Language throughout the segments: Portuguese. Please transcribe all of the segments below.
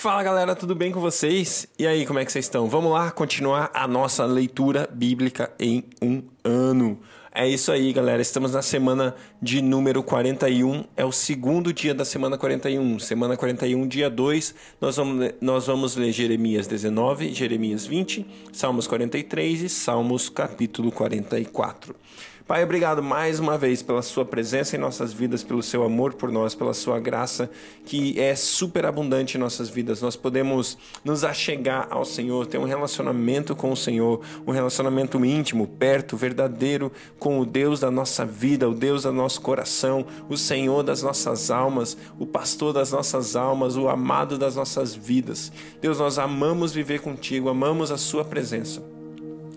Fala galera, tudo bem com vocês? E aí, como é que vocês estão? Vamos lá continuar a nossa leitura bíblica em um ano. É isso aí, galera. Estamos na semana de número 41. É o segundo dia da semana 41. Semana 41, dia 2. Nós vamos, nós vamos ler Jeremias 19, Jeremias 20, Salmos 43 e Salmos capítulo 44. Pai, obrigado mais uma vez pela sua presença em nossas vidas, pelo seu amor por nós, pela sua graça que é super abundante em nossas vidas. Nós podemos nos achegar ao Senhor, ter um relacionamento com o Senhor, um relacionamento íntimo, perto, verdadeiro com o Deus da nossa vida, o Deus do nosso coração, o Senhor das nossas almas, o pastor das nossas almas, o amado das nossas vidas. Deus, nós amamos viver contigo, amamos a sua presença.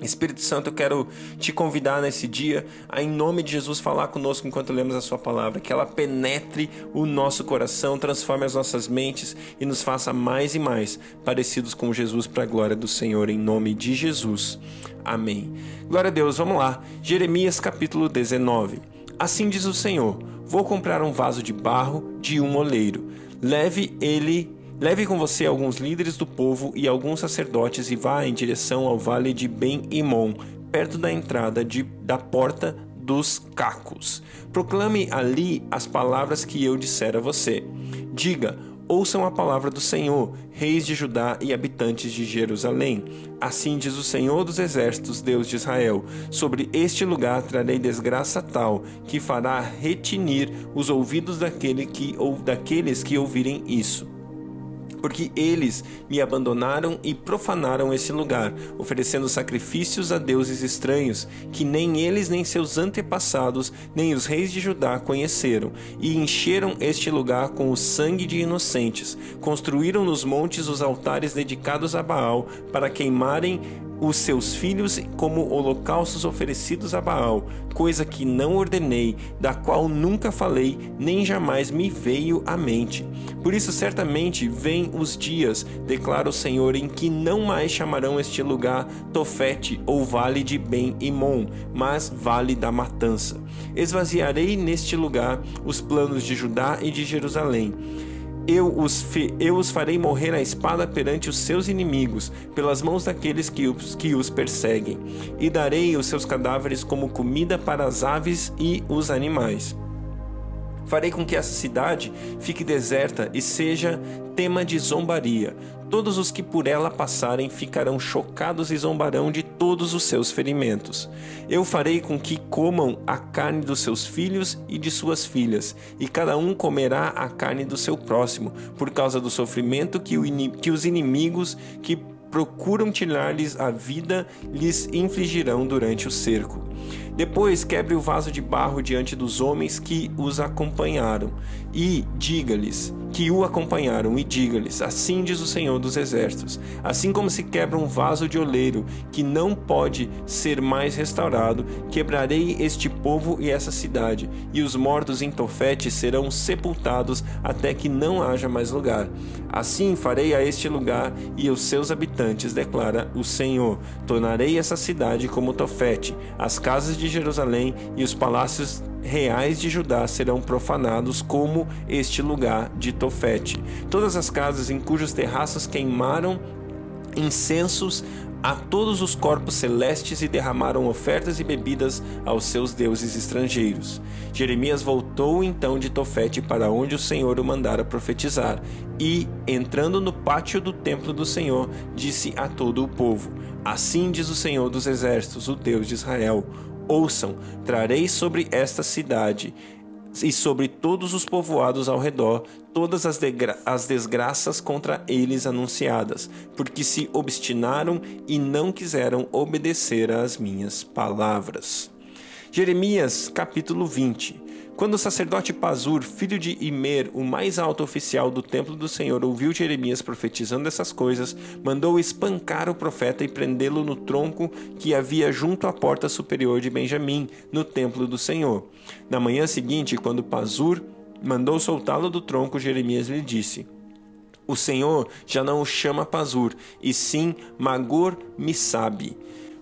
Espírito Santo, eu quero te convidar nesse dia a, em nome de Jesus, falar conosco enquanto lemos a Sua palavra, que ela penetre o nosso coração, transforme as nossas mentes e nos faça mais e mais parecidos com Jesus para a glória do Senhor, em nome de Jesus. Amém. Glória a Deus, vamos lá. Jeremias capítulo 19. Assim diz o Senhor: Vou comprar um vaso de barro de um oleiro. Leve ele Leve com você alguns líderes do povo e alguns sacerdotes e vá em direção ao vale de Ben-Imon, perto da entrada de, da porta dos cacos. Proclame ali as palavras que eu disser a você. Diga: Ouçam a palavra do Senhor, reis de Judá e habitantes de Jerusalém. Assim diz o Senhor dos Exércitos, Deus de Israel: Sobre este lugar trarei desgraça tal que fará retinir os ouvidos daquele que, ou daqueles que ouvirem isso porque eles me abandonaram e profanaram esse lugar, oferecendo sacrifícios a deuses estranhos, que nem eles nem seus antepassados, nem os reis de Judá conheceram, e encheram este lugar com o sangue de inocentes. Construíram nos montes os altares dedicados a Baal para queimarem os seus filhos como holocaustos oferecidos a Baal, coisa que não ordenei, da qual nunca falei, nem jamais me veio à mente. Por isso, certamente, vêm os dias, declara o Senhor, em que não mais chamarão este lugar Tofete ou Vale de Ben-Imon, mas Vale da Matança. Esvaziarei neste lugar os planos de Judá e de Jerusalém eu os, eu os farei morrer à espada perante os seus inimigos, pelas mãos daqueles que os, que os perseguem, e darei os seus cadáveres como comida para as aves e os animais. Farei com que essa cidade fique deserta e seja tema de zombaria. Todos os que por ela passarem ficarão chocados e zombarão de todos os seus ferimentos. Eu farei com que comam a carne dos seus filhos e de suas filhas, e cada um comerá a carne do seu próximo, por causa do sofrimento que, que os inimigos que procuram tirar-lhes a vida lhes infligirão durante o cerco. Depois quebre o vaso de barro diante dos homens que os acompanharam, e diga-lhes: que o acompanharam e diga-lhes: Assim diz o Senhor dos Exércitos: Assim como se quebra um vaso de oleiro que não pode ser mais restaurado, quebrarei este povo e essa cidade, e os mortos em Tofete serão sepultados até que não haja mais lugar. Assim farei a este lugar e aos seus habitantes, declara o Senhor. Tornarei essa cidade como Tofete, as casas de Jerusalém e os palácios reais de Judá serão profanados como este lugar de Tofete. Todas as casas em cujos terraços queimaram incensos a todos os corpos celestes e derramaram ofertas e bebidas aos seus deuses estrangeiros. Jeremias voltou então de Tofete para onde o Senhor o mandara profetizar, e, entrando no pátio do templo do Senhor, disse a todo o povo: Assim diz o Senhor dos exércitos, o Deus de Israel: Ouçam, trarei sobre esta cidade e sobre todos os povoados ao redor todas as, as, desgraças contra eles anunciadas, porque se obstinaram e não quiseram obedecer às minhas palavras. Jeremias capítulo 20 quando o sacerdote Pazur, filho de Imer, o mais alto oficial do templo do Senhor, ouviu Jeremias profetizando essas coisas, mandou espancar o profeta e prendê-lo no tronco que havia junto à porta superior de Benjamim, no templo do Senhor. Na manhã seguinte, quando Pazur mandou soltá-lo do tronco, Jeremias lhe disse: o Senhor já não o chama Pazur, e sim Magor Missabi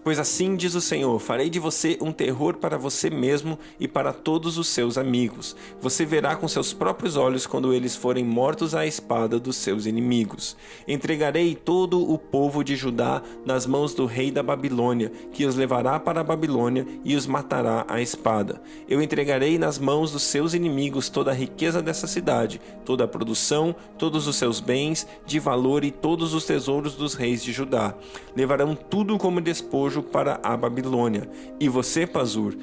Pois assim diz o Senhor: farei de você um terror para você mesmo e para todos os seus amigos. Você verá com seus próprios olhos quando eles forem mortos à espada dos seus inimigos. Entregarei todo o povo de Judá nas mãos do rei da Babilônia, que os levará para a Babilônia e os matará à espada. Eu entregarei nas mãos dos seus inimigos toda a riqueza dessa cidade, toda a produção, todos os seus bens de valor e todos os tesouros dos reis de Judá. Levarão tudo como despojo despojo para a Babilônia. E você, Pazur,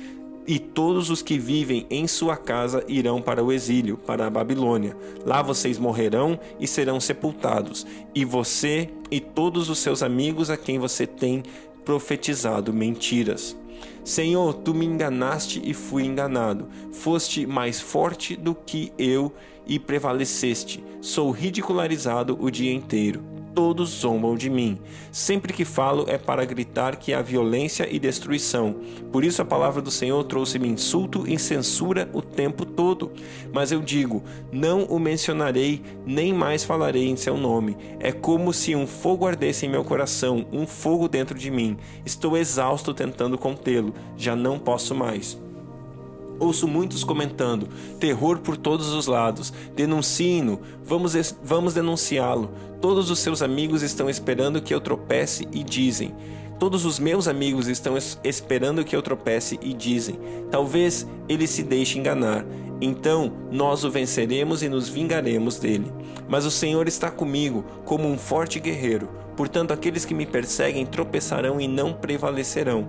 e todos os que vivem em sua casa irão para o exílio, para a Babilônia. Lá vocês morrerão e serão sepultados, e você e todos os seus amigos a quem você tem profetizado mentiras. Senhor, tu me enganaste e fui enganado. Foste mais forte do que eu e prevaleceste. Sou ridicularizado o dia inteiro todos zombam de mim. Sempre que falo é para gritar que há violência e destruição. Por isso a palavra do Senhor trouxe-me insulto e censura o tempo todo. Mas eu digo: não o mencionarei, nem mais falarei em seu nome. É como se um fogo ardesse em meu coração, um fogo dentro de mim. Estou exausto tentando contê-lo, já não posso mais. Ouço muitos comentando: terror por todos os lados, denuncie-no, vamos, vamos denunciá-lo. Todos os seus amigos estão esperando que eu tropece e dizem: Todos os meus amigos estão esperando que eu tropece e dizem: Talvez ele se deixe enganar. Então nós o venceremos e nos vingaremos dele. Mas o Senhor está comigo, como um forte guerreiro. Portanto, aqueles que me perseguem tropeçarão e não prevalecerão.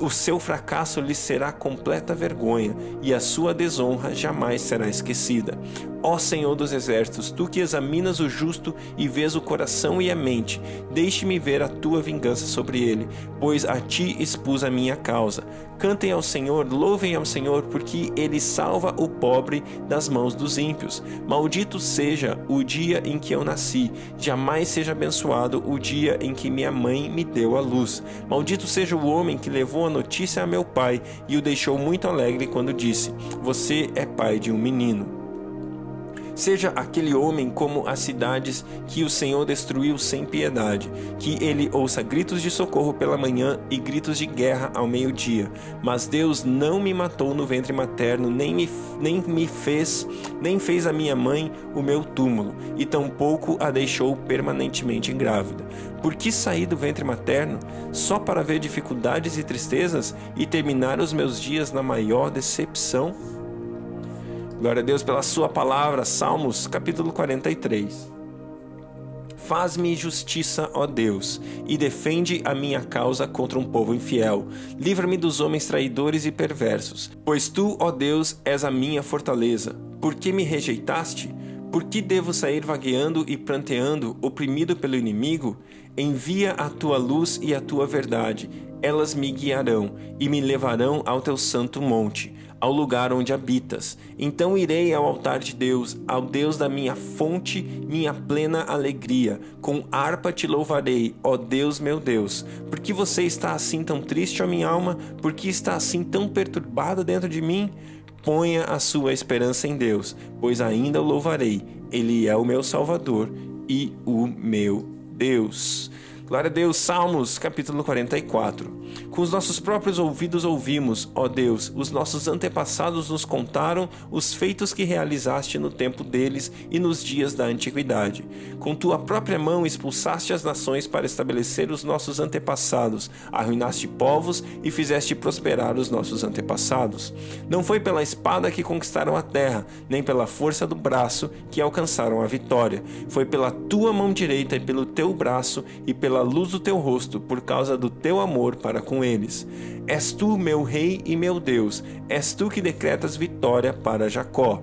O seu fracasso lhes será completa vergonha, e a sua desonra jamais será esquecida. Ó Senhor dos exércitos, tu que examinas o justo e vês o coração e a mente, deixe-me ver a tua vingança sobre ele, pois a ti expus a minha causa. Cantem ao Senhor, louvem ao Senhor, porque ele salva o pobre das mãos dos ímpios. Maldito seja o dia em que eu nasci, jamais seja abençoado o dia em que minha mãe me deu a luz. Maldito seja o homem que levou a notícia a meu pai e o deixou muito alegre quando disse: Você é pai de um menino. Seja aquele homem como as cidades que o Senhor destruiu sem piedade, que ele ouça gritos de socorro pela manhã e gritos de guerra ao meio-dia. Mas Deus não me matou no ventre materno, nem me, nem me fez, nem fez a minha mãe o meu túmulo, e tampouco a deixou permanentemente grávida. Por que saí do ventre materno só para ver dificuldades e tristezas e terminar os meus dias na maior decepção? Glória a Deus pela Sua palavra, Salmos capítulo 43. Faz-me justiça, ó Deus, e defende a minha causa contra um povo infiel. Livra-me dos homens traidores e perversos, pois tu, ó Deus, és a minha fortaleza. Por que me rejeitaste? Por que devo sair vagueando e pranteando, oprimido pelo inimigo? Envia a tua luz e a tua verdade, elas me guiarão e me levarão ao teu santo monte ao lugar onde habitas. Então irei ao altar de Deus, ao Deus da minha fonte, minha plena alegria. Com harpa te louvarei, ó Deus meu Deus. Por que você está assim tão triste, ó minha alma? Por que está assim tão perturbada dentro de mim? Ponha a sua esperança em Deus, pois ainda o louvarei. Ele é o meu Salvador e o meu Deus. Glória a Deus, Salmos, capítulo 44. Com os nossos próprios ouvidos ouvimos, ó Deus, os nossos antepassados nos contaram os feitos que realizaste no tempo deles e nos dias da antiguidade. Com tua própria mão expulsaste as nações para estabelecer os nossos antepassados, arruinaste povos e fizeste prosperar os nossos antepassados. Não foi pela espada que conquistaram a terra, nem pela força do braço que alcançaram a vitória. Foi pela tua mão direita e pelo teu braço e pela luz do teu rosto, por causa do teu amor para com eles. És tu, meu Rei e meu Deus, és tu que decretas vitória para Jacó.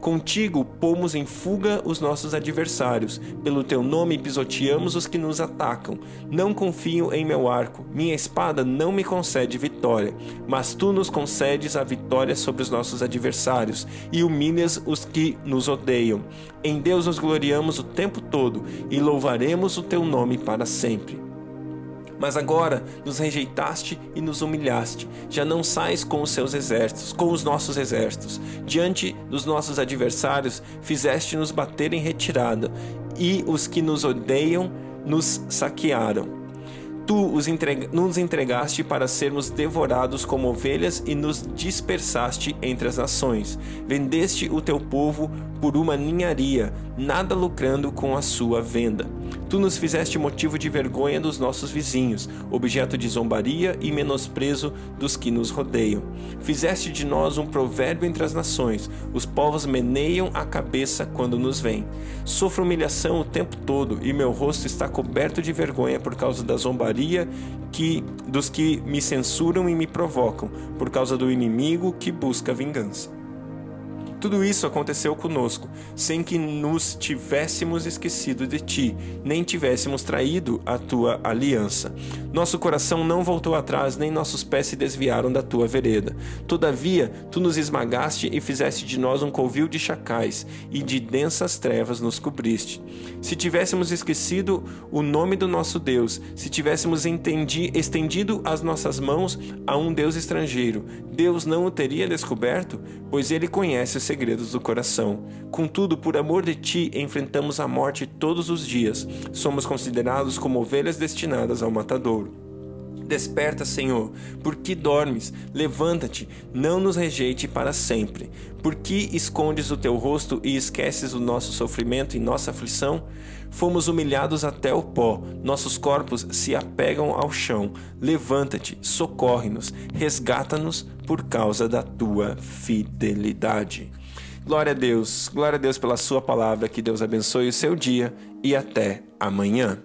Contigo pomos em fuga os nossos adversários, pelo teu nome pisoteamos os que nos atacam. Não confio em meu arco, minha espada não me concede vitória, mas tu nos concedes a vitória sobre os nossos adversários e humilhas os que nos odeiam. Em Deus nos gloriamos o tempo todo e louvaremos o teu nome para sempre. Mas agora nos rejeitaste e nos humilhaste. Já não sais com os seus exércitos, com os nossos exércitos. Diante dos nossos adversários, fizeste-nos bater em retirada, e os que nos odeiam nos saquearam. Tu nos entregaste para sermos devorados como ovelhas e nos dispersaste entre as nações. Vendeste o teu povo por uma ninharia, nada lucrando com a sua venda. Tu nos fizeste motivo de vergonha dos nossos vizinhos, objeto de zombaria e menosprezo dos que nos rodeiam. Fizeste de nós um provérbio entre as nações, os povos meneiam a cabeça quando nos veem. Sofro humilhação o tempo todo e meu rosto está coberto de vergonha por causa da zombaria que dos que me censuram e me provocam, por causa do inimigo que busca vingança. Tudo isso aconteceu conosco, sem que nos tivéssemos esquecido de ti, nem tivéssemos traído a tua aliança. Nosso coração não voltou atrás, nem nossos pés se desviaram da tua vereda. Todavia, tu nos esmagaste e fizeste de nós um covil de chacais, e de densas trevas nos cobriste. Se tivéssemos esquecido o nome do nosso Deus, se tivéssemos entendi, estendido as nossas mãos a um Deus estrangeiro, Deus não o teria descoberto, pois ele conhece segredos do coração. Contudo, por amor de ti, enfrentamos a morte todos os dias. Somos considerados como ovelhas destinadas ao matadouro. Desperta, Senhor, por que dormes? Levanta-te, não nos rejeite para sempre. Por que escondes o teu rosto e esqueces o nosso sofrimento e nossa aflição? Fomos humilhados até o pó, nossos corpos se apegam ao chão. Levanta-te, socorre-nos, resgata-nos por causa da tua fidelidade. Glória a Deus, glória a Deus pela Sua palavra, que Deus abençoe o seu dia e até amanhã.